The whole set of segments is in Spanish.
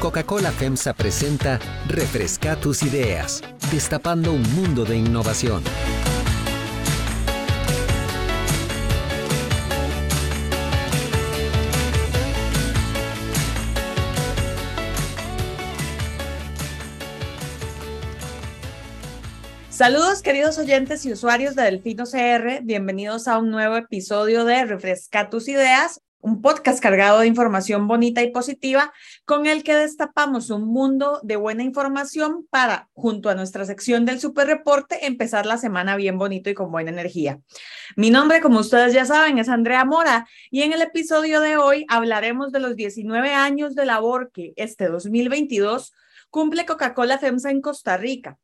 Coca-Cola FEMSA presenta Refresca tus ideas, destapando un mundo de innovación. Saludos queridos oyentes y usuarios de Delfino CR, bienvenidos a un nuevo episodio de Refresca tus ideas, un podcast cargado de información bonita y positiva con el que destapamos un mundo de buena información para, junto a nuestra sección del Super Reporte, empezar la semana bien bonito y con buena energía. Mi nombre, como ustedes ya saben, es Andrea Mora y en el episodio de hoy hablaremos de los 19 años de labor que este 2022 cumple Coca-Cola FEMSA en Costa Rica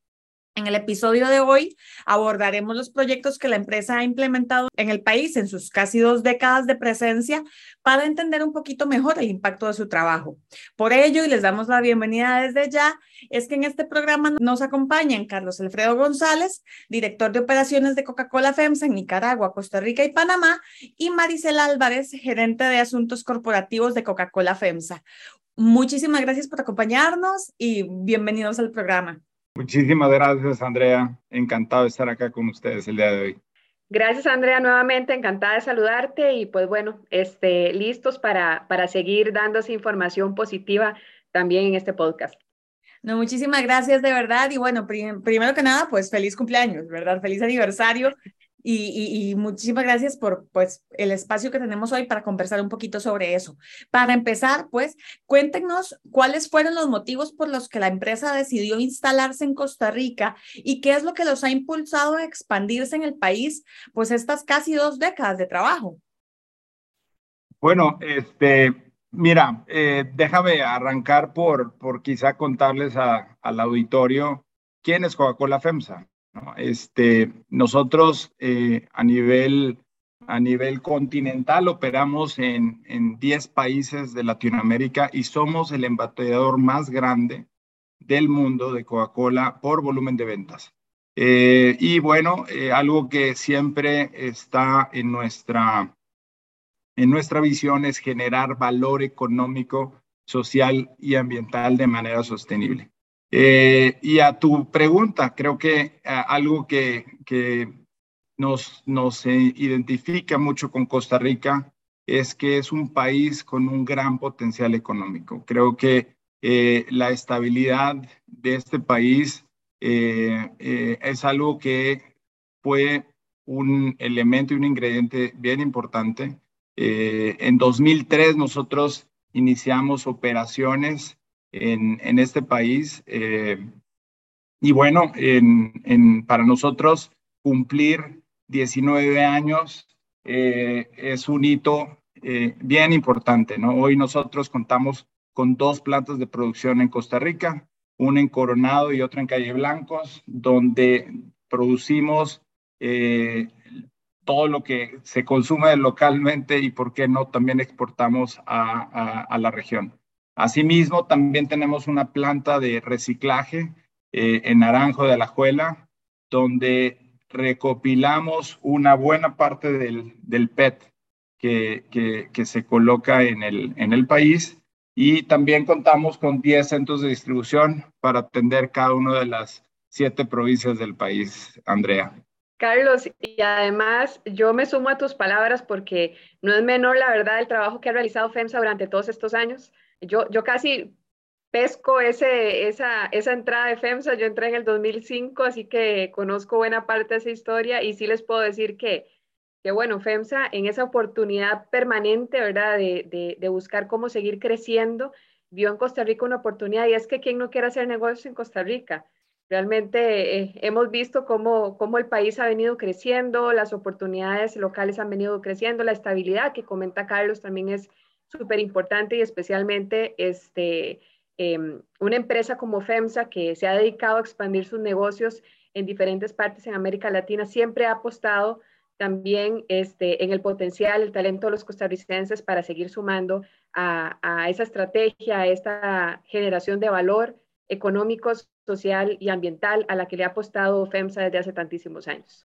en el episodio de hoy abordaremos los proyectos que la empresa ha implementado en el país en sus casi dos décadas de presencia para entender un poquito mejor el impacto de su trabajo. Por ello, y les damos la bienvenida desde ya, es que en este programa nos acompañan Carlos Alfredo González, director de operaciones de Coca-Cola FEMSA en Nicaragua, Costa Rica y Panamá, y Maricela Álvarez, gerente de asuntos corporativos de Coca-Cola FEMSA. Muchísimas gracias por acompañarnos y bienvenidos al programa. Muchísimas gracias, Andrea. Encantado de estar acá con ustedes el día de hoy. Gracias, Andrea, nuevamente. Encantada de saludarte y pues bueno, este, listos para, para seguir dando esa información positiva también en este podcast. No, muchísimas gracias de verdad. Y bueno, primero que nada, pues feliz cumpleaños, ¿verdad? Feliz aniversario. Y, muchísimas gracias por pues, el espacio que tenemos hoy para conversar un poquito sobre eso. Para empezar, pues, cuéntenos cuáles fueron los motivos por los que la empresa decidió instalarse en Costa Rica y qué es lo que los ha impulsado a expandirse en el país, pues, estas casi dos décadas de trabajo. Bueno, este, mira, eh, déjame arrancar por, por quizá contarles al auditorio quién es Coca-Cola FEMSA. Este, nosotros eh, a, nivel, a nivel continental operamos en, en 10 países de Latinoamérica y somos el embateador más grande del mundo de Coca-Cola por volumen de ventas. Eh, y bueno, eh, algo que siempre está en nuestra, en nuestra visión es generar valor económico, social y ambiental de manera sostenible. Eh, y a tu pregunta, creo que eh, algo que, nos, identifica mucho con Costa Rica es que es un país con un gran potencial económico. Creo que eh, la estabilidad de este país es algo que fue un elemento y un ingrediente bien importante. en 2003 nosotros iniciamos operaciones en, este país. Eh, y bueno, en, para nosotros cumplir 19 años eh, es un hito eh, bien importante. ¿no? Hoy nosotros contamos con dos plantas de producción en Costa Rica, una en Coronado y otra en Calle Blancos, donde producimos todo lo que se consume localmente y, ¿por qué no?, también exportamos a la región. Asimismo, también tenemos una planta de reciclaje eh, en Naranjo de Alajuela, donde recopilamos una buena parte del, del PET que, que, se coloca en el, en el país y también contamos con 10 centros de distribución para atender cada una de las siete provincias del país, Andrea. Carlos, y además yo me sumo a tus palabras porque no es menor la verdad el trabajo que ha realizado FEMSA durante todos estos años. Yo, yo casi pesco ese, esa, esa entrada de FEMSA, yo entré en el 2005, así que conozco buena parte de esa historia y sí les puedo decir que, que bueno, FEMSA en esa oportunidad permanente, ¿verdad? De, de, buscar cómo seguir creciendo, vio en Costa Rica una oportunidad y es que quien no quiere hacer negocios en Costa Rica. Realmente eh, hemos visto cómo, cómo el país ha venido creciendo, las oportunidades locales han venido creciendo, la estabilidad que comenta Carlos también es súper importante y especialmente este, em, una empresa como FEMSA que se ha dedicado a expandir sus negocios en diferentes partes en América Latina, siempre ha apostado también este, en el potencial, el talento de los costarricenses para seguir sumando a, a esa estrategia, a esta generación de valor económico, social y ambiental a la que le ha apostado FEMSA desde hace tantísimos años.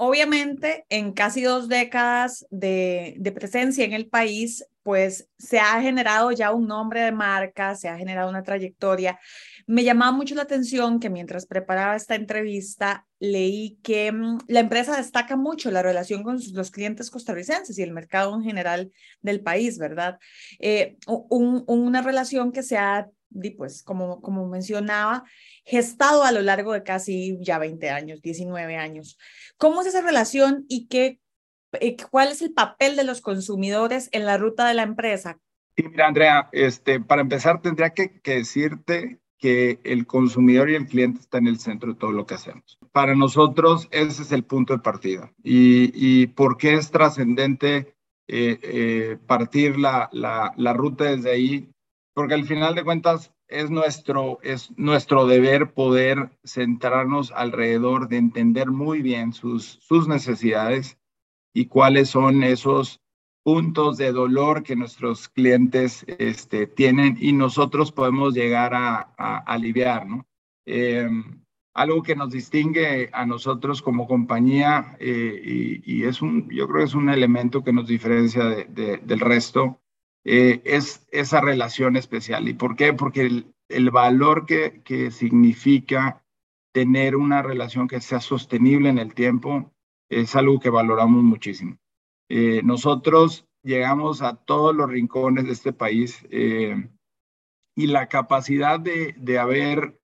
Obviamente, en casi dos décadas de, presencia en el país, pues se ha generado ya un nombre de marca, se ha generado una trayectoria. Me llamaba mucho la atención que mientras preparaba esta entrevista leí que mm, la empresa destaca mucho la relación con los clientes costarricenses y el mercado en general del país, ¿verdad? Eh, una relación que se ha, pues, como, como mencionaba, gestado a lo largo de casi ya 20 años, 19 años. ¿Cómo es esa relación y qué eh, ¿Cuál es el papel de los consumidores en la ruta de la empresa? Sí, mira, Andrea, este, para empezar tendría que, decirte que el consumidor y el cliente están en el centro de todo lo que hacemos. Para nosotros ese es el punto de partida. ¿Y, y por qué es trascendente eh, eh, partir la, la, ruta desde ahí? Porque al final de cuentas es nuestro, es nuestro deber poder centrarnos alrededor de entender muy bien sus, sus necesidades y cuáles son esos puntos de dolor que nuestros clientes este, tienen y nosotros podemos llegar a, aliviar, ¿no? Em, algo que nos distingue a nosotros como compañía eh, y, es un, yo creo que es un elemento que nos diferencia del resto, eh, es esa relación especial. ¿Y por qué? Porque el, valor que, que significa tener una relación que sea sostenible en el tiempo es algo que valoramos muchísimo. Eh, nosotros llegamos a todos los rincones de este país eh, y la capacidad de, de, haber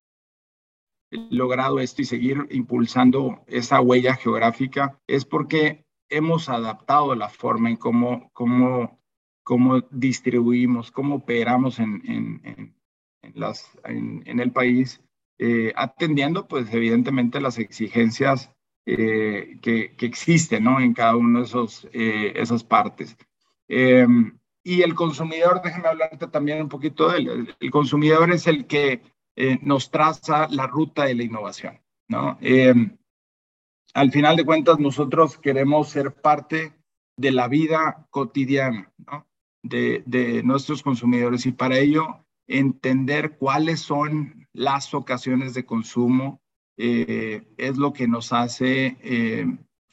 logrado esto y seguir impulsando esa huella geográfica es porque hemos adaptado la forma en cómo, cómo, cómo distribuimos, cómo operamos en, en, en las, en, el país, eh, atendiendo pues evidentemente las exigencias eh, que, que existe ¿no? en cada una de esos, eh, esas partes. Em, y el consumidor, déjeme hablarte también un poquito de él. El, consumidor es el que eh, nos traza la ruta de la innovación. ¿no? Em, al final de cuentas, nosotros queremos ser parte de la vida cotidiana ¿no? De, nuestros consumidores y para ello entender cuáles son las ocasiones de consumo, eh, es lo que nos hace eh,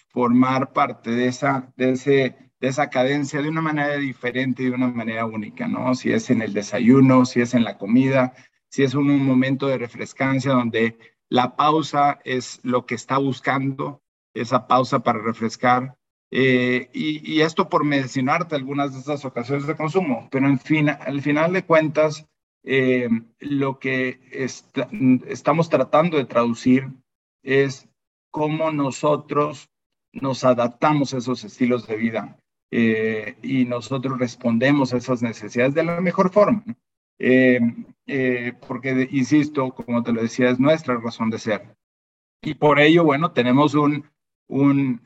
formar parte de esa, de, ese, de esa cadencia de una manera diferente y de una manera única, ¿no? Si es en el desayuno, si es en la comida, si es un, momento de refrescancia donde la pausa es lo que está buscando, esa pausa para refrescar. Eh, y, y, esto por mencionarte algunas de esas ocasiones de consumo, pero en fin, al final de cuentas, eh, lo que estamos tratando de traducir es cómo nosotros nos adaptamos a esos estilos de vida eh, y nosotros respondemos a esas necesidades de la mejor forma. Eh, porque, insisto, como te lo decía, es nuestra razón de ser. Y por ello, bueno, tenemos un, un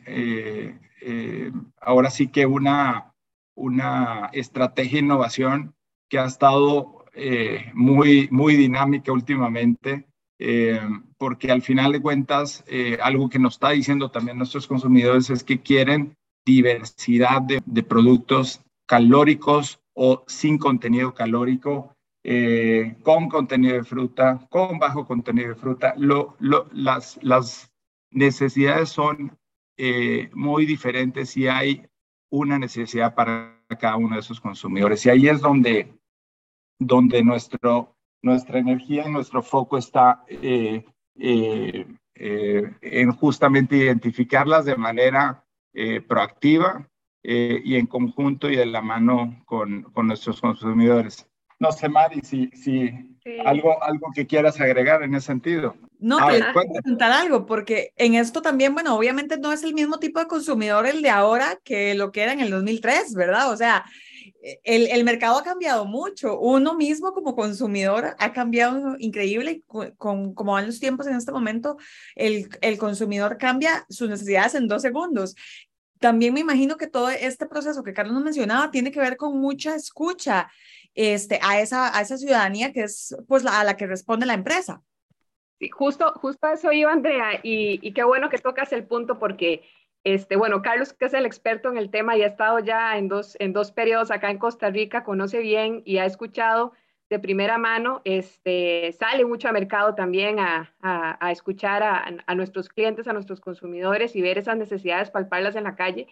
ahora sí que una, una estrategia de innovación que ha estado eh, muy, muy dinámica últimamente, eh, porque al final de cuentas, eh, algo que nos está diciendo también nuestros consumidores es que quieren diversidad de, de productos calóricos o sin contenido calórico, con contenido de fruta, con bajo contenido de fruta. Lo, lo, las, las necesidades son muy diferentes y hay una necesidad para cada uno de esos consumidores. Y ahí es donde donde nuestro, nuestra energía y nuestro foco está eh, eh, eh, en justamente identificarlas de manera proactiva y en conjunto y de la mano con, con nuestros consumidores. No sé, Mari, si, si algo, algo que quieras agregar en ese sentido. No, quiero preguntar algo, porque en esto también, bueno, obviamente no es el mismo tipo de consumidor el de ahora que lo que era en el 2003, ¿verdad? O sea, el, el, mercado ha cambiado mucho. Uno mismo como consumidor ha cambiado increíble. Con, como van los tiempos en este momento, el, el consumidor cambia sus necesidades en dos segundos. También me imagino que todo este proceso que Carlos nos mencionaba tiene que ver con mucha escucha este, a, esa, a esa ciudadanía que es pues, la, a la que responde la empresa. Justo, justo eso iba, Andrea, y, y qué bueno que tocas el punto porque este, bueno, Carlos, que es el experto en el tema y ha estado ya en dos, en dos periodos acá en Costa Rica, conoce bien y ha escuchado de primera mano, este, sale mucho a mercado también a, a, escuchar a, a, nuestros clientes, a nuestros consumidores y ver esas necesidades, palparlas en la calle.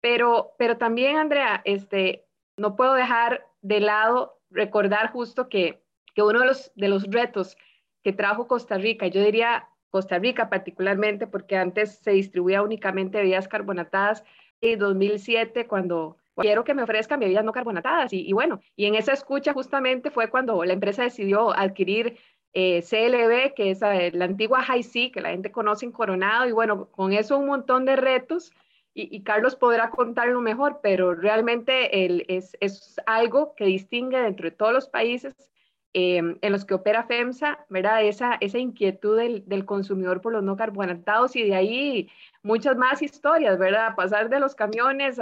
Pero, pero también, Andrea, este, no puedo dejar de lado recordar justo que, que uno de los, de los retos que trajo Costa Rica, yo diría Costa Rica particularmente, porque antes se distribuía únicamente bebidas carbonatadas, en 2007 cuando quiero que me ofrezcan bebidas no carbonatadas. Y, bueno, y en esa escucha justamente fue cuando la empresa decidió adquirir eh, CLB, que es la antigua High C, que la gente conoce en Coronado. Y bueno, con eso un montón de retos. Y, Carlos podrá contarlo mejor, pero realmente es, es algo que distingue dentro de todos los países Em, en los que opera FEMSA, ¿verdad? Esa, esa inquietud del, consumidor por los no carbonatados y de ahí muchas más historias, ¿verdad? Pasar de los camiones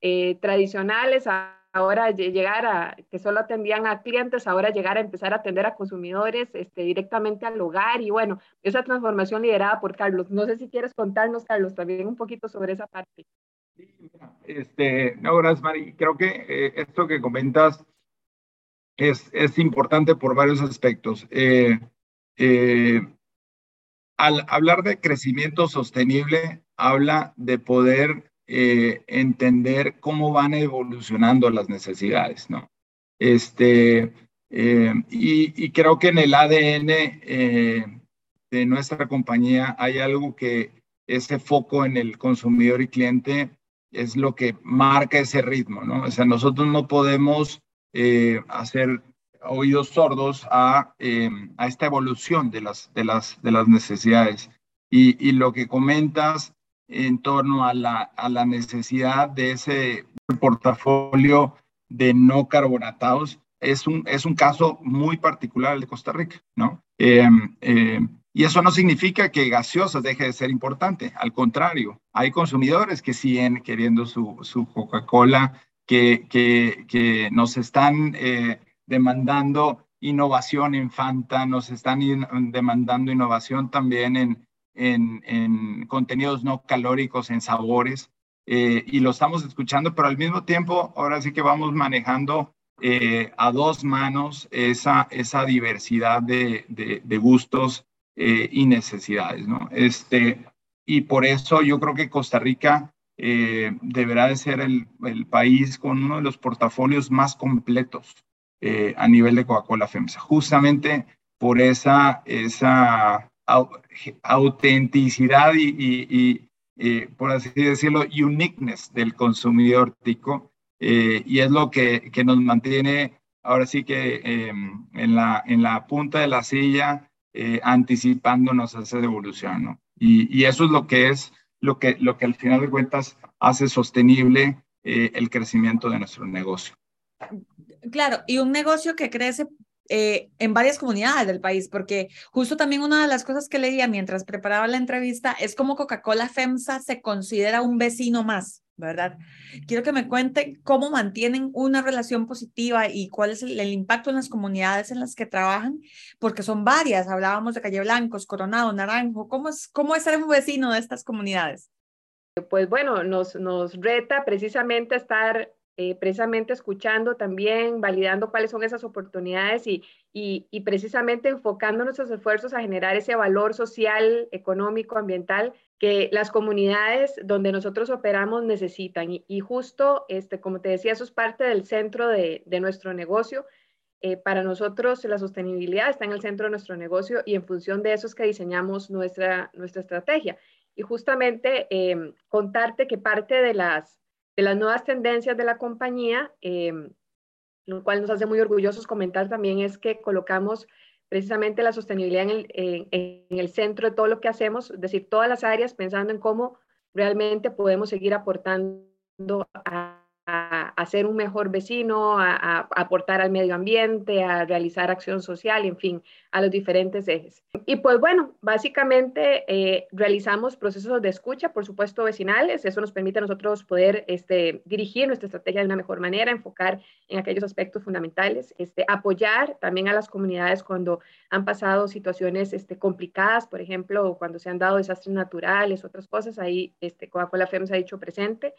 eh, tradicionales a ahora llegar a, que solo atendían a clientes, ahora llegar a empezar a atender a consumidores este, directamente al hogar y bueno, esa transformación liderada por Carlos. No sé si quieres contarnos, Carlos, también un poquito sobre esa parte. Este, no, gracias, Mari. Creo que eh, esto que comentas es, es importante por varios aspectos. Eh, eh, al hablar de crecimiento sostenible, habla de poder eh, entender cómo van evolucionando las necesidades, ¿no? Este, y, y, creo que en el ADN de nuestra compañía hay algo que ese foco en el consumidor y cliente es lo que marca ese ritmo, ¿no? O sea, nosotros no podemos eh, hacer oídos sordos a, em, a, esta evolución de las, de las, de las necesidades. Y, y, lo que comentas en torno a la, a la necesidad de ese portafolio de no carbonatados es un, es un caso muy particular de Costa Rica, ¿no? Em, em, y eso no significa que gaseosas deje de ser importante, al contrario, hay consumidores que siguen queriendo su, su Coca-Cola que, nos están eh, demandando innovación en Fanta, nos están demandando innovación también en, en, en, contenidos no calóricos, en sabores, eh, y lo estamos escuchando, pero al mismo tiempo, ahora sí que vamos manejando eh, a dos manos esa, esa diversidad de gustos y necesidades, ¿no? Este, y por eso yo creo que Costa Rica eh, deberá de ser el, país con uno de los portafolios más completos eh, a nivel de Coca-Cola FEMSA, justamente por esa, esa autenticidad y, por así decirlo, uniqueness del consumidor tico, eh, y es lo que, que, nos mantiene ahora sí que em, en, la, en la punta de la silla, anticipándonos a esa evolución, ¿no? Y, y eso es lo que es lo que, lo que al final de cuentas hace sostenible eh, el crecimiento de nuestro negocio. Claro, y un negocio que crece eh, en varias comunidades del país, porque justo también una de las cosas que leía mientras preparaba la entrevista es cómo Coca-Cola FEMSA se considera un vecino más. ¿Verdad? Quiero que me cuenten cómo mantienen una relación positiva y cuál es el, impacto en las comunidades en las que trabajan, porque son varias. Hablábamos de Calle Blancos, Coronado, Naranjo. ¿Cómo es, cómo es ser un vecino de estas comunidades? Pues bueno, nos, nos reta precisamente estar eh, precisamente escuchando también, validando cuáles son esas oportunidades y, y, y, precisamente enfocando nuestros esfuerzos a generar ese valor social, económico, ambiental que las comunidades donde nosotros operamos necesitan. Y, justo, este, como te decía, eso es parte del centro de, nuestro negocio. Eh, para nosotros la sostenibilidad está en el centro de nuestro negocio y en función de eso es que diseñamos nuestra, nuestra estrategia. Y justamente eh, contarte que parte de las, de las nuevas tendencias de la compañía, eh, lo cual nos hace muy orgullosos comentar también es que colocamos precisamente la sostenibilidad en el, en, el, centro de todo lo que hacemos, es decir, todas las áreas pensando en cómo realmente podemos seguir aportando a, a, ser un mejor vecino, a, aportar al medio ambiente, a realizar acción social, en fin, a los diferentes ejes. Y pues bueno, básicamente eh, realizamos procesos de escucha, por supuesto, vecinales. Eso nos permite a nosotros poder este, dirigir nuestra estrategia de una mejor manera, enfocar en aquellos aspectos fundamentales, este, apoyar también a las comunidades cuando han pasado situaciones este, complicadas, por ejemplo, cuando se han dado desastres naturales, otras cosas. Ahí este, Coca-Cola FEMS ha dicho presente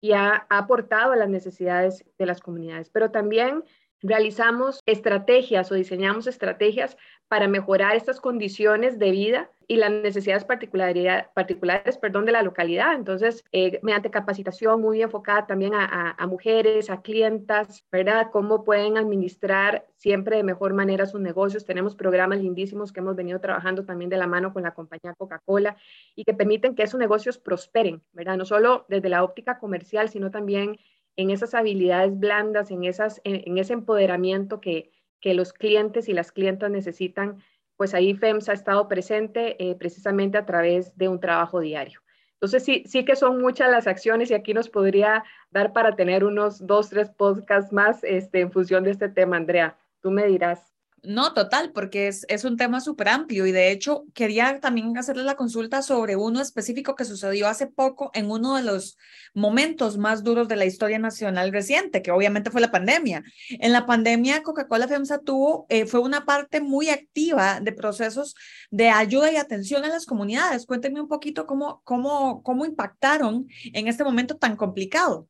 y ha, aportado a las necesidades de las comunidades. Pero también realizamos estrategias o diseñamos estrategias para mejorar estas condiciones de vida y las necesidades particulares perdón, de la localidad. Entonces, eh, mediante capacitación muy enfocada también a, mujeres, a clientas, ¿verdad? Cómo pueden administrar siempre de mejor manera sus negocios. Tenemos programas lindísimos que hemos venido trabajando también de la mano con la compañía Coca-Cola y que permiten que esos negocios prosperen, ¿verdad? No solo desde la óptica comercial, sino también en esas habilidades blandas, en, esas, en, ese empoderamiento que, que, los clientes y las clientas necesitan, pues ahí FEMS ha estado presente eh, precisamente a través de un trabajo diario. Entonces sí, sí que son muchas las acciones y aquí nos podría dar para tener unos dos, tres podcasts más este, en función de este tema, Andrea. Tú me dirás. No, total, porque es, es un tema súper amplio y de hecho quería también hacerle la consulta sobre uno específico que sucedió hace poco en uno de los momentos más duros de la historia nacional reciente, que obviamente fue la pandemia. En la pandemia, Coca-Cola FEMSA tuvo, eh, fue una parte muy activa de procesos de ayuda y atención a las comunidades. Cuéntenme un poquito cómo, cómo, cómo impactaron en este momento tan complicado.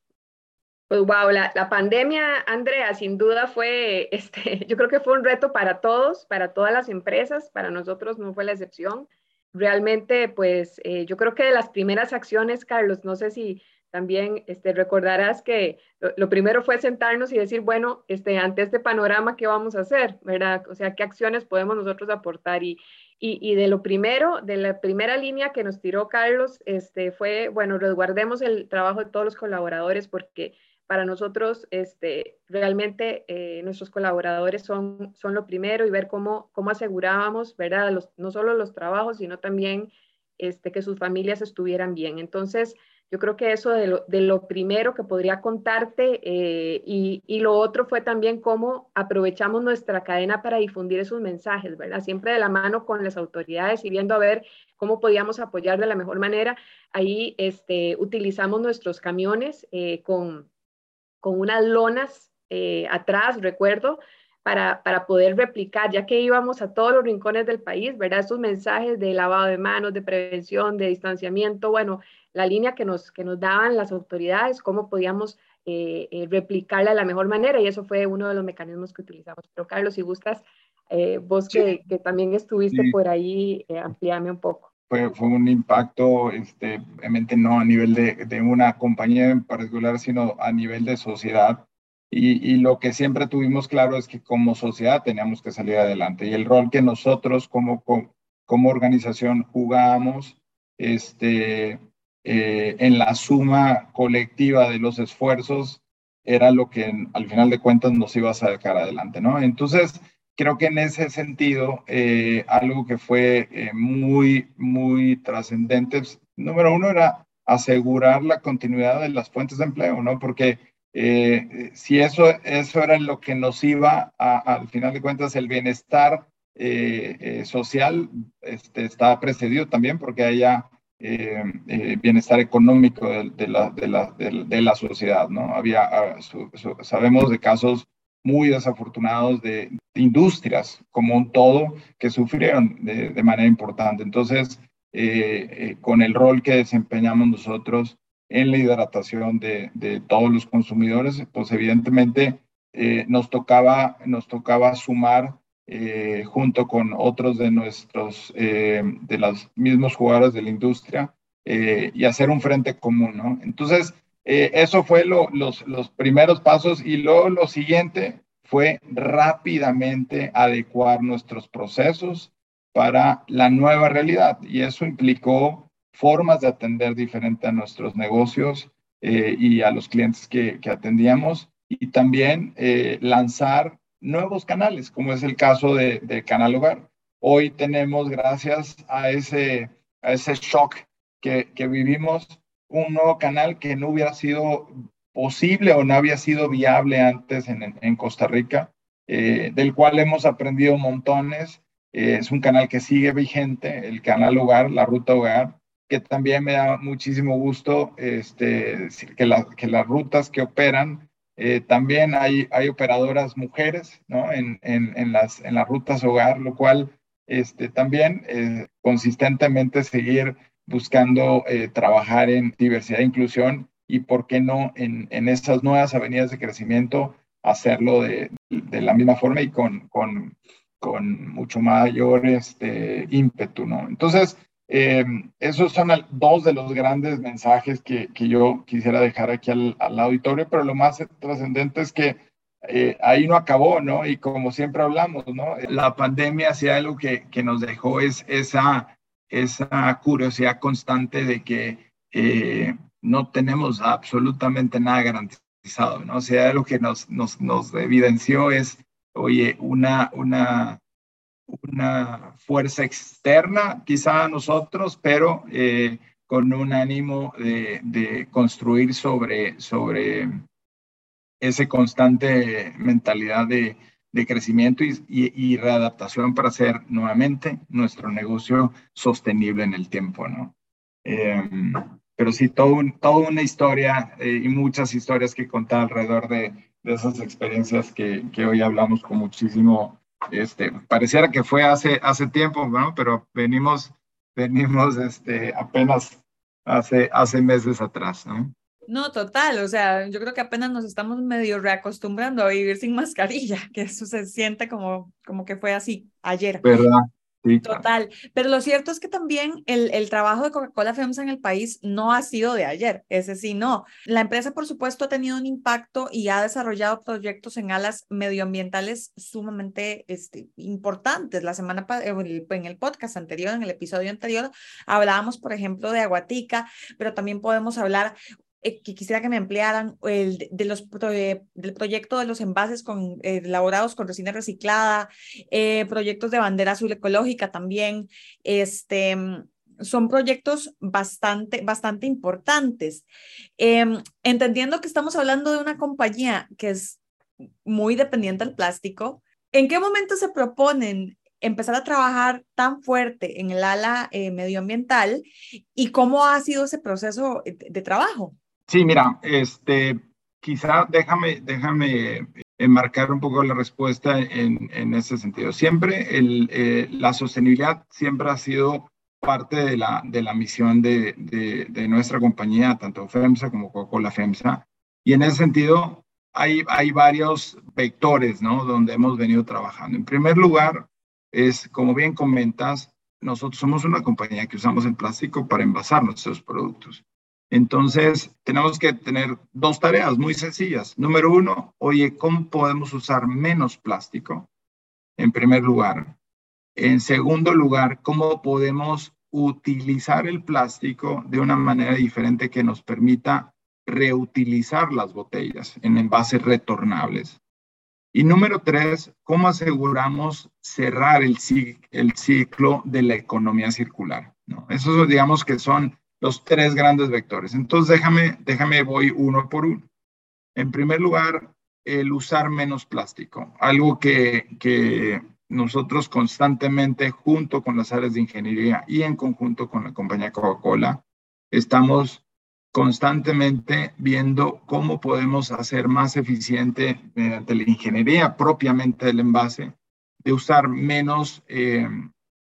Pues wow, la, la, pandemia, Andrea, sin duda fue, este, yo creo que fue un reto para todos, para todas las empresas, para nosotros no fue la excepción. Realmente, pues eh, yo creo que de las primeras acciones, Carlos, no sé si también este, recordarás que lo, primero fue sentarnos y decir, bueno, este, ante este panorama, ¿qué vamos a hacer? ¿Verdad? O sea, ¿qué acciones podemos nosotros aportar? Y, y, y, de lo primero, de la primera línea que nos tiró Carlos, este, fue, bueno, resguardemos el trabajo de todos los colaboradores porque para nosotros este, realmente eh, nuestros colaboradores son, son lo primero y ver cómo, cómo asegurábamos, ¿verdad? No solo los trabajos, sino también este, que sus familias estuvieran bien. Entonces, yo creo que eso de lo, de lo primero que podría contarte eh, y, y, lo otro fue también cómo aprovechamos nuestra cadena para difundir esos mensajes, ¿verdad? Siempre de la mano con las autoridades y viendo a ver cómo podíamos apoyar de la mejor manera. Ahí este, utilizamos nuestros camiones eh, con con unas lonas eh, atrás, recuerdo, para, para, poder replicar, ya que íbamos a todos los rincones del país, ¿verdad? Esos mensajes de lavado de manos, de prevención, de distanciamiento, bueno, la línea que nos, que nos daban las autoridades, cómo podíamos eh, eh, replicarla de la mejor manera, y eso fue uno de los mecanismos que utilizamos. Pero Carlos, si gustas, vos que, que, también estuviste por ahí, amplíame un poco fue, fue un impacto, este, obviamente no a nivel de, de, una compañía en particular, sino a nivel de sociedad. Y, y, lo que siempre tuvimos claro es que como sociedad teníamos que salir adelante. Y el rol que nosotros como, como, organización jugábamos este, eh, en la suma colectiva de los esfuerzos era lo que al final de cuentas nos iba a sacar adelante, ¿no? Entonces, creo que en ese sentido, eh, algo que fue eh, muy, muy trascendente, pues, número uno era asegurar la continuidad de las fuentes de empleo, ¿no? Porque eh, si eso, eso era lo que nos iba a, al final de cuentas, el bienestar social este, está precedido también porque haya bienestar económico de, la, de, la, de, la, sociedad, ¿no? Había, ah, sabemos de casos muy desafortunados de, industrias como un todo que sufrieron de, manera importante. Entonces, eh, eh, con el rol que desempeñamos nosotros en la hidratación de, todos los consumidores, pues evidentemente eh, nos, tocaba, nos tocaba sumar junto con otros de nuestros, de los mismos jugadores de la industria y hacer un frente común, ¿no? Entonces, eso fue lo, los, los primeros pasos y luego lo siguiente fue rápidamente adecuar nuestros procesos para la nueva realidad y eso implicó formas de atender diferente a nuestros negocios eh, y a los clientes que, que atendíamos y también eh, lanzar nuevos canales, como es el caso de, de, Canal Hogar. Hoy tenemos, gracias a ese, a ese shock que, que vivimos, un nuevo canal que no hubiera sido posible o no había sido viable antes en, en Costa Rica, eh, del cual hemos aprendido montones. Eh, es un canal que sigue vigente, el canal Hogar, la Ruta Hogar, que también me da muchísimo gusto este, que, la, que las rutas que operan, eh, también hay, hay operadoras mujeres ¿no? en, en, en, las, en las rutas Hogar, lo cual este, también consistentemente seguir buscando trabajar en diversidad e inclusión y por qué no en, en estas nuevas avenidas de crecimiento hacerlo de, de la misma forma y con, con, con mucho mayor este, ímpetu, ¿no? Entonces, eh, esos son dos de los grandes mensajes que, que yo quisiera dejar aquí al, al, auditorio, pero lo más trascendente es que eh, ahí no acabó, ¿no? Y como siempre hablamos, ¿no? La pandemia, si algo que, que nos dejó es esa, esa curiosidad constante de que eh, no tenemos absolutamente nada garantizado, ¿no? O sea, lo que nos, nos, nos evidenció es, oye, una, una, una fuerza externa quizá a nosotros, pero eh, con un ánimo de, de, construir sobre, sobre ese constante mentalidad de, de crecimiento y, readaptación para hacer nuevamente nuestro negocio sostenible en el tiempo, ¿no? Eh, pero sí, todo toda una historia eh, y muchas historias que contar alrededor de, de esas experiencias que, que, hoy hablamos con muchísimo, este, pareciera que fue hace, hace tiempo, ¿no? Pero venimos, venimos este, apenas hace, hace meses atrás, ¿no? No, total, o sea, yo creo que apenas nos estamos medio reacostumbrando a vivir sin mascarilla, que eso se siente como, como que fue así ayer. ¿Verdad? Sí, Total, pero lo cierto es que también el, el trabajo de Coca-Cola FEMSA en el país no ha sido de ayer, ese sí, no. La empresa, por supuesto, ha tenido un impacto y ha desarrollado proyectos en alas medioambientales sumamente este, importantes. La semana en el podcast anterior, en el episodio anterior, hablábamos, por ejemplo, de Aguatica, pero también podemos hablar eh, que quisiera que me emplearan el de los del proyecto de los envases con eh, elaborados con resina reciclada, eh, proyectos de bandera azul ecológica también, este son proyectos bastante, bastante importantes. Em, entendiendo que estamos hablando de una compañía que es muy dependiente del plástico, ¿en qué momento se proponen empezar a trabajar tan fuerte en el ala medioambiental y cómo ha sido ese proceso de trabajo? Sí, mira, este, quizá déjame, déjame enmarcar un poco la respuesta en, en ese sentido. Siempre eh, la sostenibilidad siempre ha sido parte de la, de la misión de, de, de nuestra compañía, tanto FEMSA como Coca-Cola FEMSA. Y en ese sentido, hay, hay varios vectores, ¿no? Donde hemos venido trabajando. En primer lugar, es, como bien comentas, nosotros somos una compañía que usamos el plástico para envasar nuestros productos. Entonces, tenemos que tener dos tareas muy sencillas. Número uno, oye, ¿cómo podemos usar menos plástico? En primer lugar. En segundo lugar, ¿cómo podemos utilizar el plástico de una manera diferente que nos permita reutilizar las botellas en envases retornables? Y número tres, ¿cómo aseguramos cerrar el, ciclo de la economía circular? ¿no? Esos digamos que son los tres grandes vectores. Entonces, déjame, déjame, voy uno por uno. En primer lugar, el usar menos plástico, algo que, que nosotros constantemente, junto con las áreas de ingeniería y en conjunto con la compañía Coca-Cola, estamos constantemente viendo cómo podemos hacer más eficiente mediante la ingeniería propiamente del envase, de usar menos eh,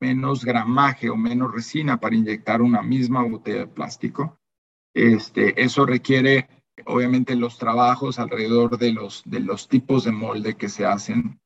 menos gramaje o menos resina para inyectar una misma botella de plástico. Este, eso requiere, obviamente, los trabajos alrededor de los, de los tipos de molde que se hacen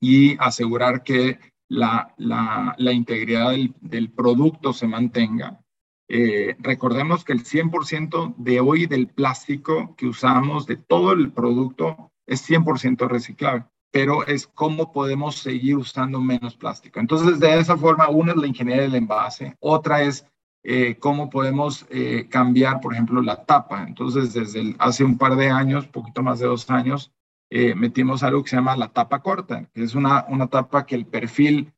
y asegurar que la, la, la integridad del, del, producto se mantenga. Eh, recordemos que el 100% de hoy del plástico que usamos, de todo el producto, es 100% reciclable pero es cómo podemos seguir usando menos plástico. Entonces, de esa forma, una es la ingeniería del envase, otra es eh, cómo podemos eh, cambiar, por ejemplo, la tapa. Entonces, desde hace un par de años, poquito más de dos años, eh, metimos algo que se llama la tapa corta, que es una, una tapa que el perfil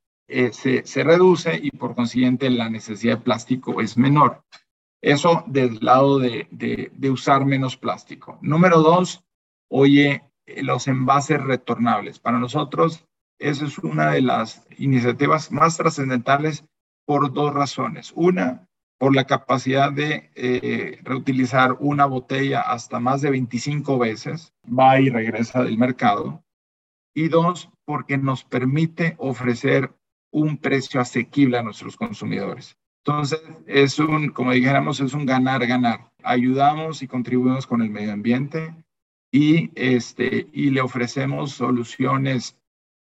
se, se reduce y por consiguiente la necesidad de plástico es menor. Eso del lado de, de, de usar menos plástico. Número dos, oye, los envases retornables. Para nosotros, esa es una de las iniciativas más trascendentales por dos razones. Una, por la capacidad de eh, reutilizar una botella hasta más de 25 veces, va y regresa del mercado. Y dos, porque nos permite ofrecer un precio asequible a nuestros consumidores. Entonces, es un, como dijéramos, es un ganar-ganar. Ayudamos y contribuimos con el medio ambiente, y, este, y le ofrecemos soluciones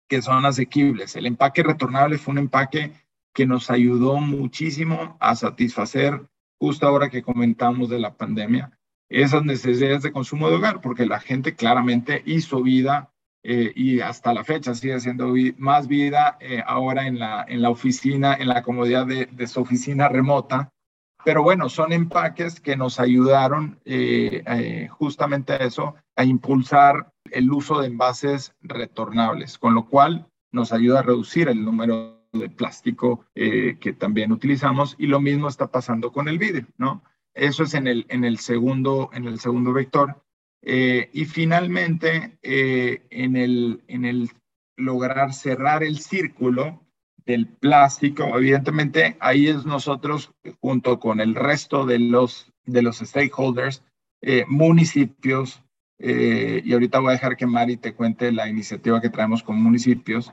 que son asequibles. El empaque retornable fue un empaque que nos ayudó muchísimo a satisfacer, justo ahora que comentamos de la pandemia, esas necesidades de consumo de hogar, porque la gente claramente hizo vida eh, y hasta la fecha sigue haciendo más vida eh, ahora en la, en la oficina, en la comodidad de, de, su oficina remota. Pero bueno, son empaques que nos ayudaron eh, justamente a eso, a impulsar el uso de envases retornables, con lo cual nos ayuda a reducir el número de plástico que también utilizamos y lo mismo está pasando con el vidrio, ¿no? Eso es en el, en el, segundo, en el segundo vector. Eh, y finalmente, eh, en, el, en el lograr cerrar el círculo del plástico, evidentemente ahí es nosotros, junto con el resto de los, de los stakeholders, eh, municipios, y ahorita voy a dejar que Mari te cuente la iniciativa que traemos con municipios,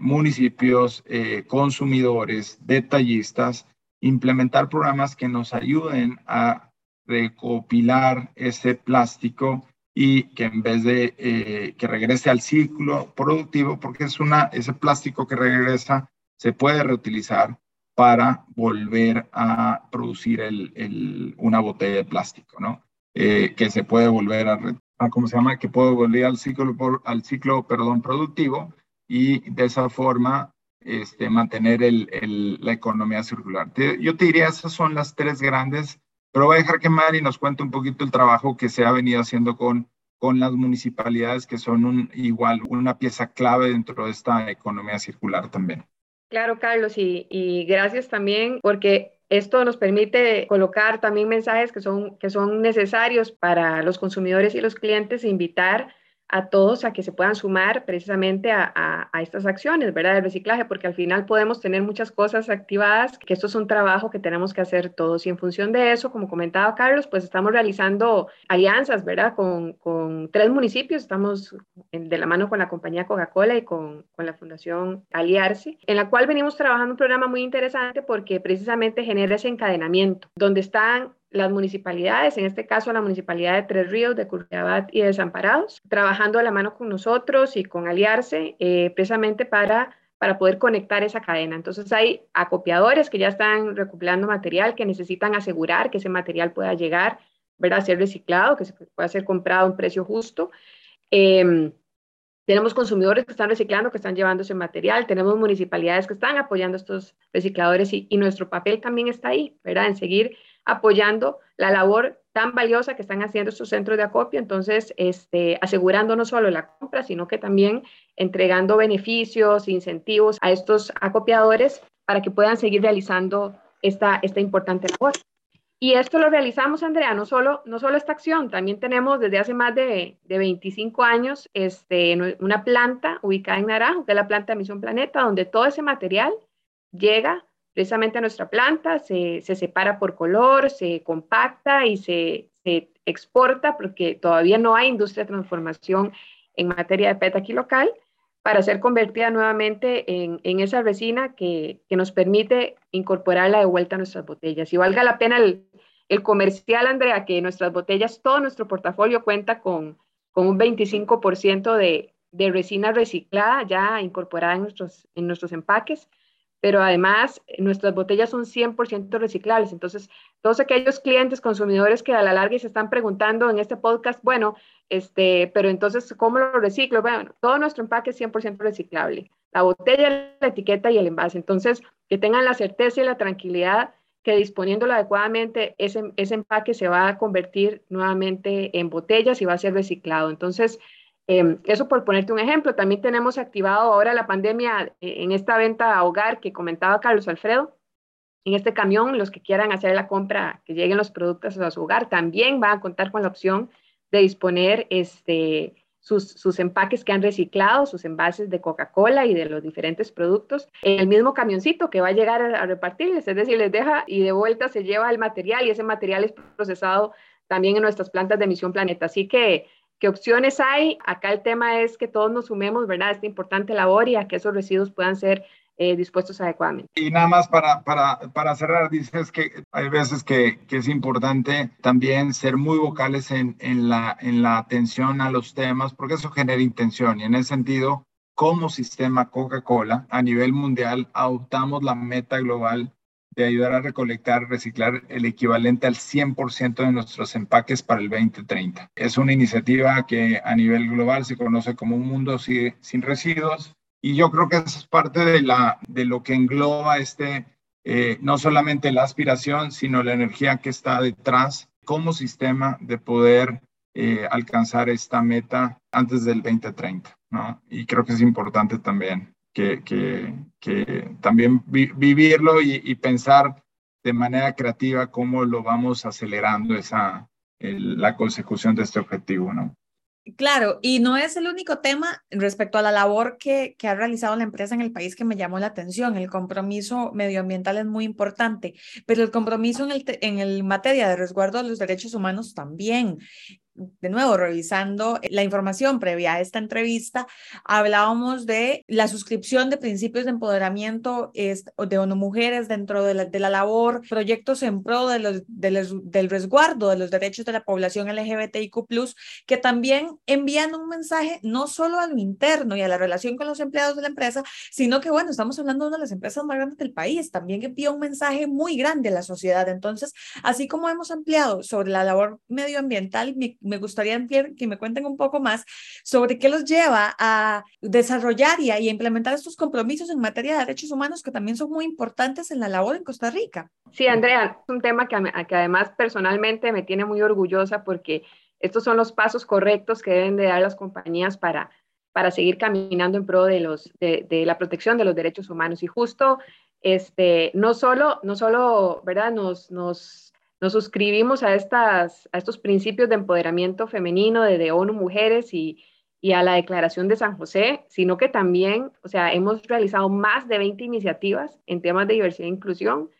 municipios, consumidores, detallistas, implementar programas que nos ayuden a recopilar ese plástico y que en vez de eh, que regrese al ciclo productivo, porque es una, ese plástico que regresa se puede reutilizar para volver a producir el, una botella de plástico, ¿no? Eh, que se puede volver a, a, ¿cómo se llama? Que puede volver al ciclo, al ciclo, perdón, productivo y de esa forma este, mantener el, la economía circular. yo te diría, esas son las tres grandes, pero voy a dejar que Mari nos cuente un poquito el trabajo que se ha venido haciendo con, con las municipalidades, que son un, igual una pieza clave dentro de esta economía circular también. Claro, Carlos, y, y gracias también porque esto nos permite colocar también mensajes que son, que son necesarios para los consumidores y los clientes e invitar a todos a que se puedan sumar precisamente a, estas acciones, ¿verdad? De reciclaje, porque al final podemos tener muchas cosas activadas, que esto es un trabajo que tenemos que hacer todos. Y en función de eso, como comentaba Carlos, pues estamos realizando alianzas, ¿verdad? Con, con tres municipios, estamos de la mano con la compañía Coca-Cola y con, con la Fundación Aliarse, en la cual venimos trabajando un programa muy interesante porque precisamente genera ese encadenamiento, donde están las municipalidades, en este caso la municipalidad de Tres Ríos, de Curriabat y de Desamparados, trabajando a la mano con nosotros y con Aliarse, eh, precisamente para, para poder conectar esa cadena. Entonces hay acopiadores que ya están recopilando material, que necesitan asegurar que ese material pueda llegar a ser reciclado, que se pueda ser comprado a un precio justo. Em, tenemos consumidores que están reciclando, que están llevando ese material, tenemos municipalidades que están apoyando estos recicladores y, y nuestro papel también está ahí, ¿verdad? En seguir apoyando la labor tan valiosa que están haciendo estos centros de acopio, entonces este, asegurando no solo la compra, sino que también entregando beneficios, incentivos a estos acopiadores para que puedan seguir realizando esta, esta importante labor. Y esto lo realizamos, Andrea, no solo, no solo esta acción, también tenemos desde hace más de, de 25 años este, una planta ubicada en Naranjo, que es la planta de Misión Planeta, donde todo ese material llega precisamente nuestra planta, se, separa por color, se compacta y se, exporta porque todavía no hay industria de transformación en materia de PET aquí local para ser convertida nuevamente en, esa resina que, nos permite incorporarla de vuelta a nuestras botellas. Y valga la pena el, comercial, Andrea, que nuestras botellas, todo nuestro portafolio cuenta con, con un 25% de, de resina reciclada ya incorporada en nuestros, en nuestros empaques pero además eh, nuestras botellas son 100% reciclables. Entonces, todos aquellos clientes, consumidores que a la larga se están preguntando en este podcast, bueno, este, pero entonces, ¿cómo lo reciclo? Bueno, todo nuestro empaque es 100% reciclable. La botella, la etiqueta y el envase. Entonces, que tengan la certeza y la tranquilidad que disponiéndolo adecuadamente, ese, ese empaque se va a convertir nuevamente en botellas y va a ser reciclado. Entonces, Em, eso por ponerte un ejemplo. También tenemos activado ahora la pandemia eh, en esta venta a hogar que comentaba Carlos Alfredo. En este camión, los que quieran hacer la compra, que lleguen los productos a su hogar, también van a contar con la opción de disponer este, sus, sus, empaques que han reciclado, sus envases de Coca-Cola y de los diferentes productos, en el mismo camioncito que va a llegar a, a, repartirles, es decir, les deja y de vuelta se lleva el material y ese material es procesado también en nuestras plantas de emisión planeta. Así que ¿Qué opciones hay? Acá el tema es que todos nos sumemos, ¿verdad? Esta importante labor y a que esos residuos puedan ser eh, dispuestos adecuadamente. Y nada más para, para, para cerrar, dices que hay veces que, que, es importante también ser muy vocales en, en, la, en la atención a los temas, porque eso genera intención. Y en ese sentido, como sistema Coca-Cola, a nivel mundial, adoptamos la meta global de ayudar a recolectar, reciclar el equivalente al 100% de nuestros empaques para el 2030. Es una iniciativa que a nivel global se conoce como un mundo sin residuos y yo creo que es parte de, la, de lo que engloba este, eh, no solamente la aspiración, sino la energía que está detrás como sistema de poder eh, alcanzar esta meta antes del 2030. ¿no? Y creo que es importante también que, también vivirlo y, pensar de manera creativa cómo lo vamos acelerando esa, la consecución de este objetivo, ¿no? Claro, y no es el único tema respecto a la labor que, que, ha realizado la empresa en el país que me llamó la atención. El compromiso medioambiental es muy importante, pero el compromiso en el, en el materia de resguardo de los derechos humanos también de nuevo, revisando la información previa a esta entrevista, hablábamos de la suscripción de principios de empoderamiento de ONU Mujeres dentro de la, de la labor, proyectos en pro de los, del resguardo de los derechos de la población LGBTIQ, que también envían un mensaje no solo a lo interno y a la relación con los empleados de la empresa, sino que, bueno, estamos hablando de una de las empresas más grandes del país, también envía un mensaje muy grande a la sociedad. Entonces, así como hemos ampliado sobre la labor medioambiental, me gustaría que me cuenten un poco más sobre qué los lleva a desarrollar y a, implementar estos compromisos en materia de derechos humanos que también son muy importantes en la labor en Costa Rica. Sí, Andrea, es un tema que, además personalmente me tiene muy orgullosa porque estos son los pasos correctos que deben de dar las compañías para, para seguir caminando en pro de, los, de, de la protección de los derechos humanos. Y justo, este, no solo, no solo ¿verdad? Nos nos suscribimos a, estas, a estos principios de empoderamiento femenino de, ONU Mujeres y, y, a la Declaración de San José, sino que también, o sea, hemos realizado más de 20 iniciativas en temas de diversidad e inclusión,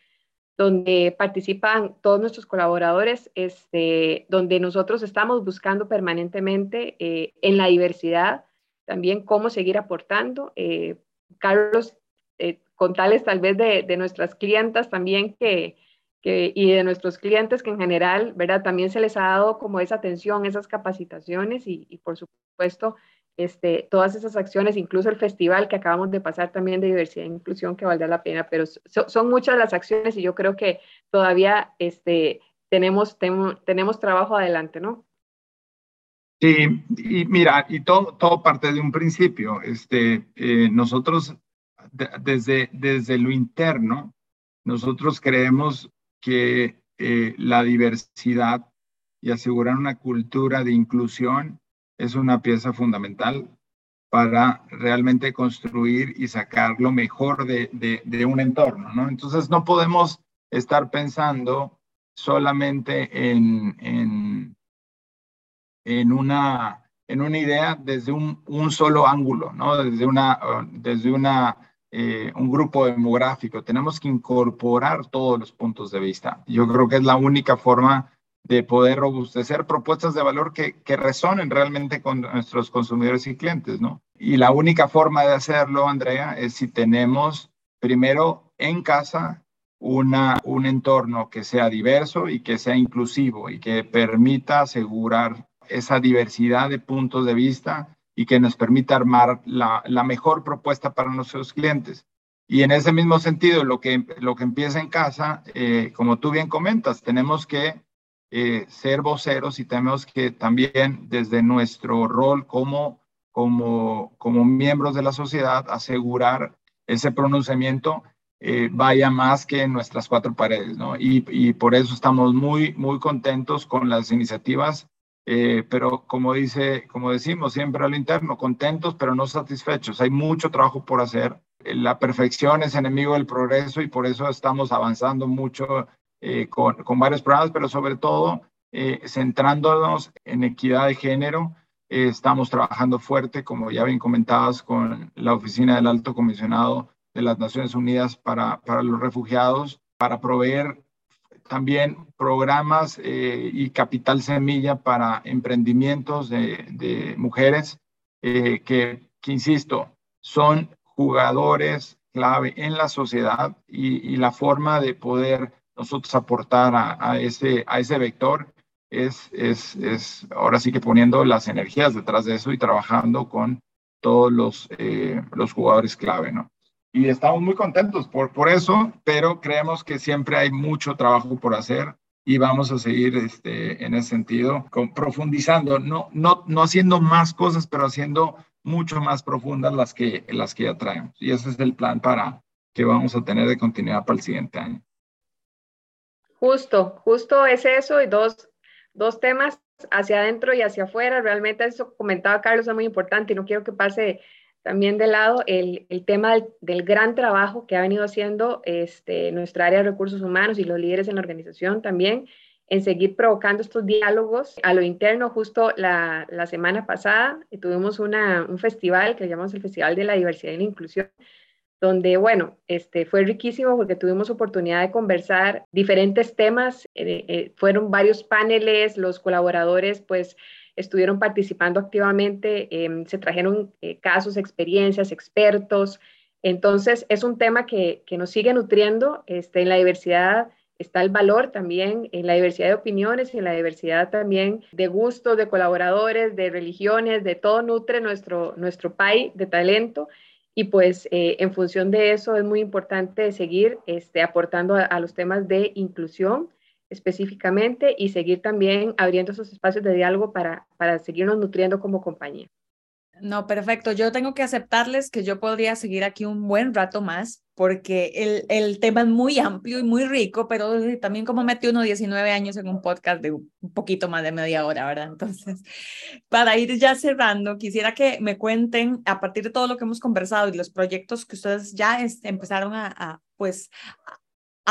donde participan todos nuestros colaboradores, este, donde nosotros estamos buscando permanentemente eh, en la diversidad también cómo seguir aportando. Eh, Carlos, eh, contales tal vez de, de nuestras clientas también que, y de nuestros clientes que en general, ¿verdad? También se les ha dado como esa atención, esas capacitaciones y, por supuesto, este, todas esas acciones, incluso el festival que acabamos de pasar también de diversidad e inclusión que valdrá la pena, pero son muchas las acciones y yo creo que todavía este, tenemos, tenemos trabajo adelante, ¿no? Sí, y mira, y todo, todo parte de un principio. Este, eh, nosotros, desde, desde lo interno, nosotros creemos que eh, la diversidad y asegurar una cultura de inclusión es una pieza fundamental para realmente construir y sacar lo mejor de, de, un entorno, ¿no? Entonces no podemos estar pensando solamente en, en, en, una, en una idea desde un, un solo ángulo, ¿no? Desde una, desde una eh, un grupo demográfico, tenemos que incorporar todos los puntos de vista. Yo creo que es la única forma de poder robustecer propuestas de valor que, que resonen realmente con nuestros consumidores y clientes, ¿no? Y la única forma de hacerlo, Andrea, es si tenemos primero en casa una, un entorno que sea diverso y que sea inclusivo y que permita asegurar esa diversidad de puntos de vista y que nos permita armar la, la, mejor propuesta para nuestros clientes. Y en ese mismo sentido, lo que, lo que empieza en casa, eh, como tú bien comentas, tenemos que eh, ser voceros y tenemos que también desde nuestro rol como, como, como miembros de la sociedad asegurar ese pronunciamiento eh, vaya más que en nuestras cuatro paredes, ¿no? Y, y por eso estamos muy, muy contentos con las iniciativas eh, pero como dice, como decimos siempre al interno, contentos pero no satisfechos. Hay mucho trabajo por hacer. La perfección es enemigo del progreso y por eso estamos avanzando mucho eh, con, con, varios programas, pero sobre todo eh, centrándonos en equidad de género. estamos trabajando fuerte, como ya bien comentabas, con la Oficina del Alto Comisionado de las Naciones Unidas para, para los Refugiados, para proveer también programas eh, y capital semilla para emprendimientos de, mujeres eh, que, que, insisto, son jugadores clave en la sociedad y, la forma de poder nosotros aportar a, ese, a ese vector es, es, es, ahora sí que poniendo las energías detrás de eso y trabajando con todos los, eh, los jugadores clave, ¿no? Y estamos muy contentos por, por eso, pero creemos que siempre hay mucho trabajo por hacer y vamos a seguir este, en ese sentido, profundizando, no, no, no haciendo más cosas, pero haciendo mucho más profundas las que, las que ya traemos. Y ese es el plan para que vamos a tener de continuidad para el siguiente año. Justo, justo es eso y dos, dos temas hacia adentro y hacia afuera. Realmente eso comentaba Carlos es muy importante y no quiero que pase también de lado el, el tema del, gran trabajo que ha venido haciendo este, nuestra área de recursos humanos y los líderes en la organización también en seguir provocando estos diálogos a lo interno. Justo la, la semana pasada tuvimos una, un festival que llamamos el Festival de la Diversidad y la Inclusión, donde, bueno, este, fue riquísimo porque tuvimos oportunidad de conversar diferentes temas, eh, eh, fueron varios paneles, los colaboradores pues estuvieron participando activamente, em, se trajeron eh, casos, experiencias, expertos, entonces es un tema que, que nos sigue nutriendo, este, en la diversidad está el valor también en la diversidad de opiniones y en la diversidad también de gustos, de colaboradores, de religiones, de todo nutre nuestro, nuestro país de talento. Y pues eh, en función de eso es muy importante seguir este, aportando a, los temas de inclusión específicamente y seguir también abriendo esos espacios de diálogo para, para seguirnos nutriendo como compañía. No, perfecto. Yo tengo que aceptarles que yo podría seguir aquí un buen rato más porque el, el tema es muy amplio y muy rico, pero también como metí uno 19 años en un podcast de un poquito más de media hora, ¿verdad? Entonces, para ir ya cerrando, quisiera que me cuenten a partir de todo lo que hemos conversado y los proyectos que ustedes ya empezaron a, a pues,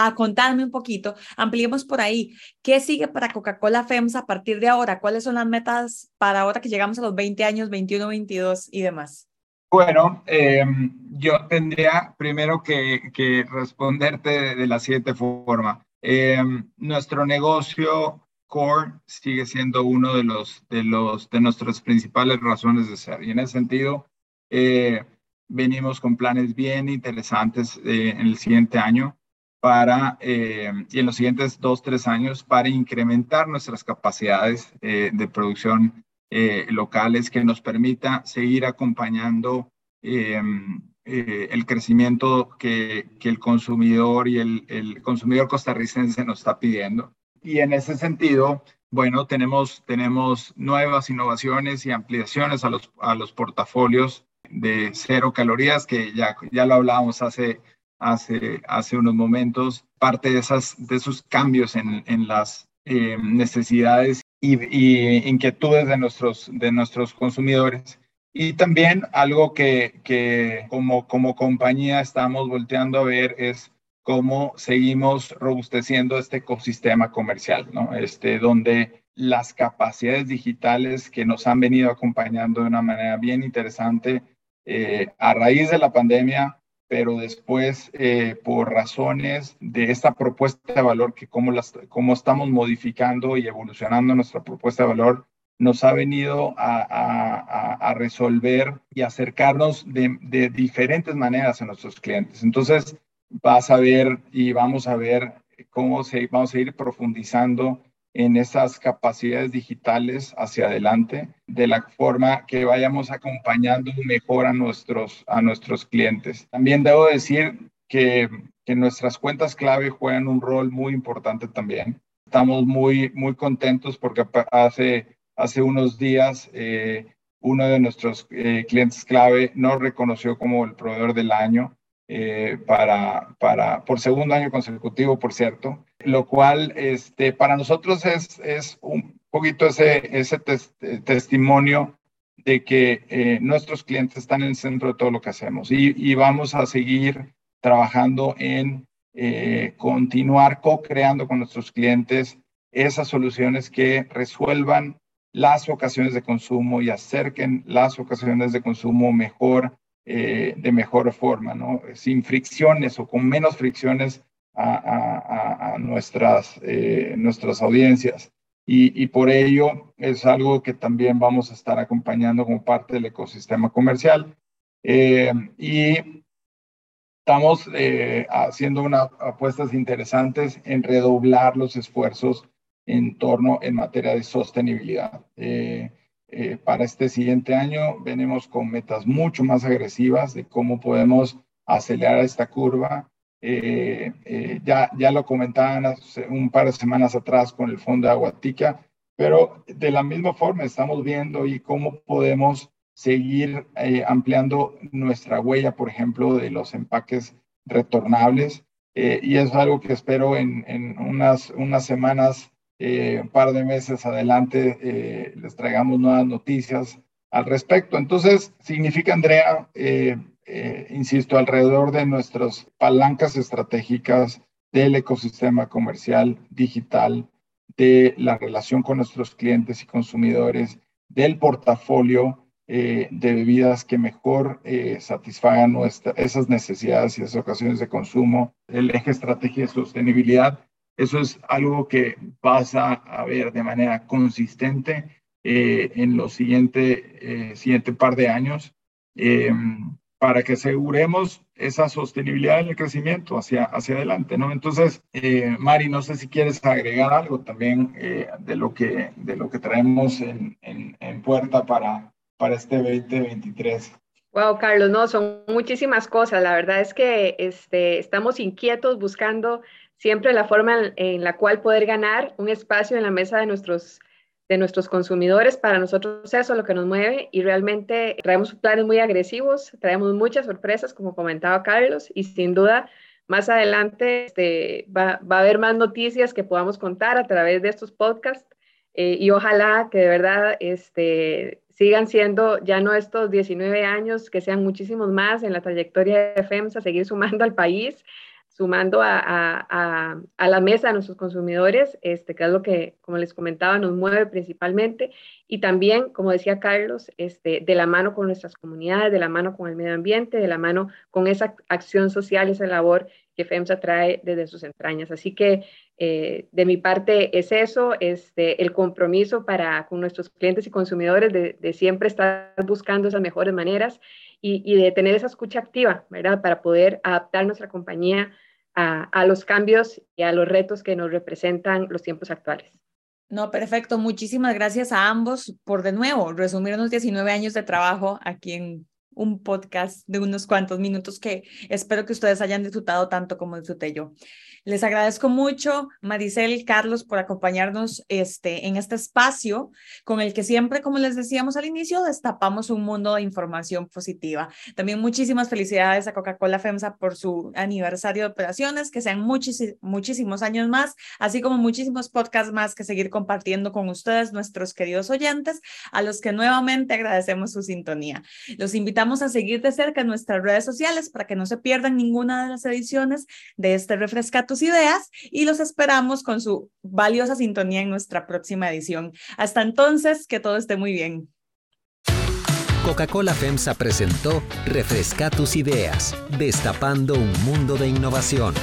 a contarme un poquito, ampliemos por ahí, ¿qué sigue para Coca-Cola FEMSA a partir de ahora? ¿Cuáles son las metas para ahora que llegamos a los 20 años, 21, 22 y demás? Bueno, em, yo tendría primero que, que responderte de, la siguiente forma. Em, nuestro negocio core sigue siendo uno de los de los de nuestras principales razones de ser y en ese sentido eh, venimos con planes bien interesantes eh, en el siguiente año para, eh, y en los siguientes dos, tres años, para incrementar nuestras capacidades eh, de producción eh, locales que nos permita seguir acompañando el crecimiento que, el consumidor y el, el, consumidor costarricense nos está pidiendo. Y en ese sentido, bueno, tenemos, tenemos nuevas innovaciones y ampliaciones a los, a los portafolios de cero calorías, que ya, ya lo hablábamos hace hace, hace unos momentos, parte de, esas, de esos cambios en, en las eh, necesidades y, inquietudes de nuestros, de nuestros consumidores. Y también algo que, que como, como compañía estamos volteando a ver es cómo seguimos robusteciendo este ecosistema comercial, ¿no? Este, donde las capacidades digitales que nos han venido acompañando de una manera bien interesante eh, a raíz de la pandemia pero después eh, por razones de esta propuesta de valor, que como, las, como estamos modificando y evolucionando nuestra propuesta de valor, nos ha venido a, resolver y acercarnos de, de, diferentes maneras a nuestros clientes. Entonces, vas a ver y vamos a ver cómo se, vamos a ir profundizando en esas capacidades digitales hacia adelante, de la forma que vayamos acompañando mejor a nuestros, a nuestros clientes. También debo decir que, que nuestras cuentas clave juegan un rol muy importante también. Estamos muy, muy contentos porque hace, hace unos días eh, uno de nuestros eh, clientes clave nos reconoció como el proveedor del año eh, para, para, por segundo año consecutivo, por cierto lo cual este, para nosotros es, es un poquito ese, ese testimonio de que eh, nuestros clientes están en el centro de todo lo que hacemos y, y vamos a seguir trabajando en eh, continuar co-creando con nuestros clientes esas soluciones que resuelvan las ocasiones de consumo y acerquen las ocasiones de consumo mejor, eh, de mejor forma. Sin fricciones o con menos fricciones a, nuestras, eh, nuestras audiencias. Y, por ello es algo que también vamos a estar acompañando como parte del ecosistema comercial. Eh, y estamos haciendo unas apuestas interesantes en redoblar los esfuerzos en torno en materia de sostenibilidad. Eh, para este siguiente año venimos con metas mucho más agresivas de cómo podemos acelerar esta curva. ya, ya lo comentaban hace un par de semanas atrás con el Fondo de Aguatica, pero de la misma forma estamos viendo y cómo podemos seguir eh, ampliando nuestra huella, por ejemplo, de los empaques retornables. Eh, y es algo que espero en, en unas, unas semanas, eh, un par de meses adelante, les traigamos nuevas noticias al respecto. Entonces, significa, Andrea, insisto, alrededor de nuestras palancas estratégicas del ecosistema comercial digital, de la relación con nuestros clientes y consumidores, del portafolio, eh, de bebidas que mejor eh, satisfagan esas necesidades y esas ocasiones de consumo, el eje estrategia de sostenibilidad. Eso es algo que vas a, ver de manera consistente eh, en los siguiente, siguiente par de años para que aseguremos esa sostenibilidad en el crecimiento hacia, hacia adelante, ¿no? Entonces, Mari, no sé si quieres agregar algo también de, lo que, de lo que traemos en, en, en puerta para, para este 2023? Wow, Carlos, no, son muchísimas cosas. La verdad es que este, estamos inquietos buscando siempre la forma en, la cual poder ganar un espacio en la mesa de nuestros, de nuestros consumidores. Para nosotros eso es lo que nos mueve y realmente traemos planes muy agresivos, traemos muchas sorpresas, como comentaba Carlos, y sin duda más adelante este, va, va, a haber más noticias que podamos contar a través de estos podcasts eh, y ojalá que de verdad este, sigan siendo ya no estos 19 años, que sean muchísimos más en la trayectoria de FEMSA, seguir sumando al país, sumando a, a, a, la mesa a nuestros consumidores, este, que es lo que, como les comentaba, nos mueve principalmente, y también, como decía Carlos, este, de la mano con nuestras comunidades, de la mano con el medio ambiente, de la mano con esa acción social, esa labor que FEMSA trae desde sus entrañas. Así que eh, de mi parte es eso, este, el compromiso para con nuestros clientes y consumidores de, siempre estar buscando esas mejores maneras y, de tener esa escucha activa, ¿verdad? Para poder adaptar nuestra compañía a, los cambios y a los retos que nos representan los tiempos actuales. No, perfecto. Muchísimas gracias a ambos por de nuevo resumirnos 19 años de trabajo aquí en un podcast de unos cuantos minutos que espero que ustedes hayan disfrutado tanto como disfruté yo. Les agradezco mucho, Maricel Carlos, por acompañarnos este, en este espacio con el que siempre, como les decíamos al inicio, destapamos un mundo de información positiva. También muchísimas felicidades a Coca-Cola FEMSA por su aniversario de operaciones, que sean muchísimos años más, así como muchísimos podcasts más que seguir compartiendo con ustedes, nuestros queridos oyentes, a los que nuevamente agradecemos su sintonía. Los invitamos a seguir de cerca en nuestras redes sociales para que no se pierdan ninguna de las ediciones de este Refresca tus ideas y los esperamos con su valiosa sintonía en nuestra próxima edición. Hasta entonces, que todo esté muy bien. Coca-Cola FEMSA presentó Refresca tus ideas, destapando un mundo de innovación.